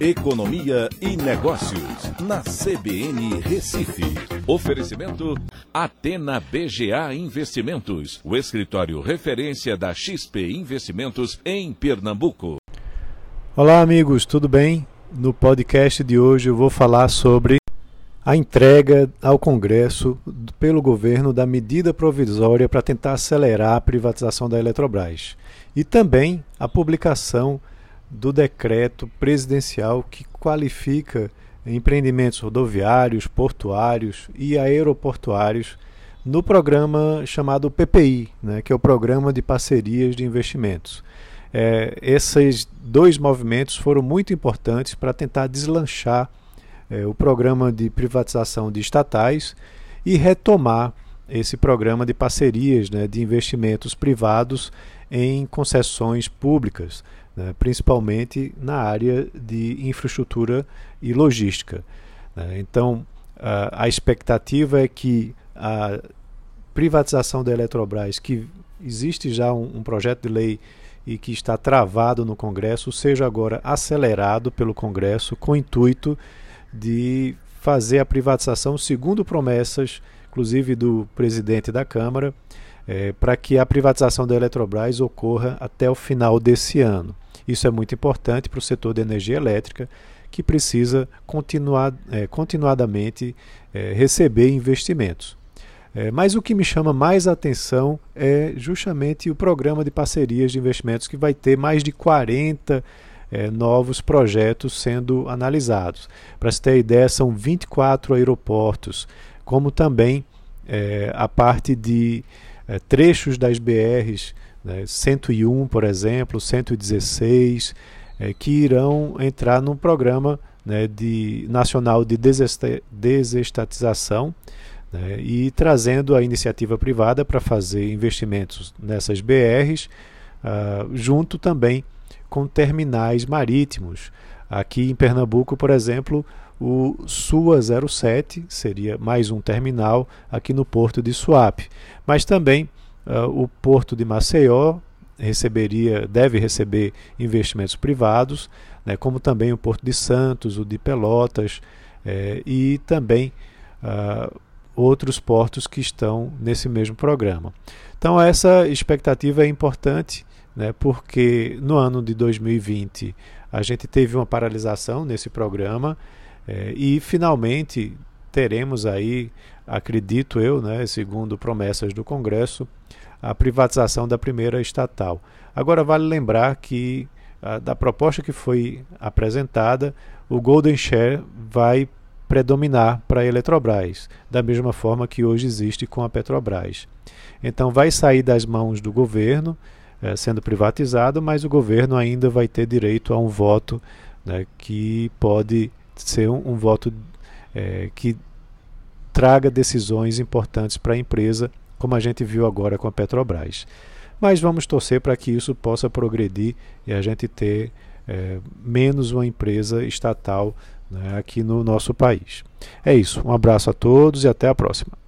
Economia e Negócios, na CBN Recife. Oferecimento Atena BGA Investimentos, o escritório referência da XP Investimentos em Pernambuco. Olá, amigos, tudo bem? No podcast de hoje eu vou falar sobre a entrega ao Congresso pelo governo da medida provisória para tentar acelerar a privatização da Eletrobras e também a publicação do decreto presidencial que qualifica empreendimentos rodoviários, portuários e aeroportuários no programa chamado PPI, né, que é o Programa de Parcerias de Investimentos. É, esses dois movimentos foram muito importantes para tentar deslanchar é, o programa de privatização de estatais e retomar esse programa de parcerias né, de investimentos privados em concessões públicas né, principalmente na área de infraestrutura e logística. Né. Então, a, a expectativa é que a privatização da Eletrobras, que existe já um, um projeto de lei e que está travado no Congresso, seja agora acelerado pelo Congresso com o intuito de fazer a privatização segundo promessas, inclusive do presidente da Câmara, é, para que a privatização da Eletrobras ocorra até o final desse ano. Isso é muito importante para o setor de energia elétrica, que precisa continuar, é, continuadamente é, receber investimentos. É, mas o que me chama mais atenção é justamente o programa de parcerias de investimentos, que vai ter mais de 40 é, novos projetos sendo analisados. Para se ter ideia, são 24 aeroportos, como também é, a parte de é, trechos das BRs né, 101, por exemplo, 116, é, que irão entrar num programa né, de, nacional de desestatização né, e trazendo a iniciativa privada para fazer investimentos nessas BRs, uh, junto também com terminais marítimos. Aqui em Pernambuco, por exemplo, o SUA 07 seria mais um terminal aqui no porto de Suape, mas também Uh, o Porto de Maceió receberia, deve receber investimentos privados, né, como também o Porto de Santos, o de Pelotas eh, e também uh, outros portos que estão nesse mesmo programa. Então essa expectativa é importante, né, porque no ano de 2020 a gente teve uma paralisação nesse programa eh, e finalmente teremos aí, acredito eu, né, segundo promessas do Congresso, a privatização da primeira estatal. Agora vale lembrar que a, da proposta que foi apresentada, o Golden Share vai predominar para a Eletrobras, da mesma forma que hoje existe com a Petrobras. Então vai sair das mãos do governo, eh, sendo privatizado, mas o governo ainda vai ter direito a um voto né, que pode ser um, um voto é, que traga decisões importantes para a empresa, como a gente viu agora com a Petrobras. Mas vamos torcer para que isso possa progredir e a gente ter é, menos uma empresa estatal né, aqui no nosso país. É isso. Um abraço a todos e até a próxima.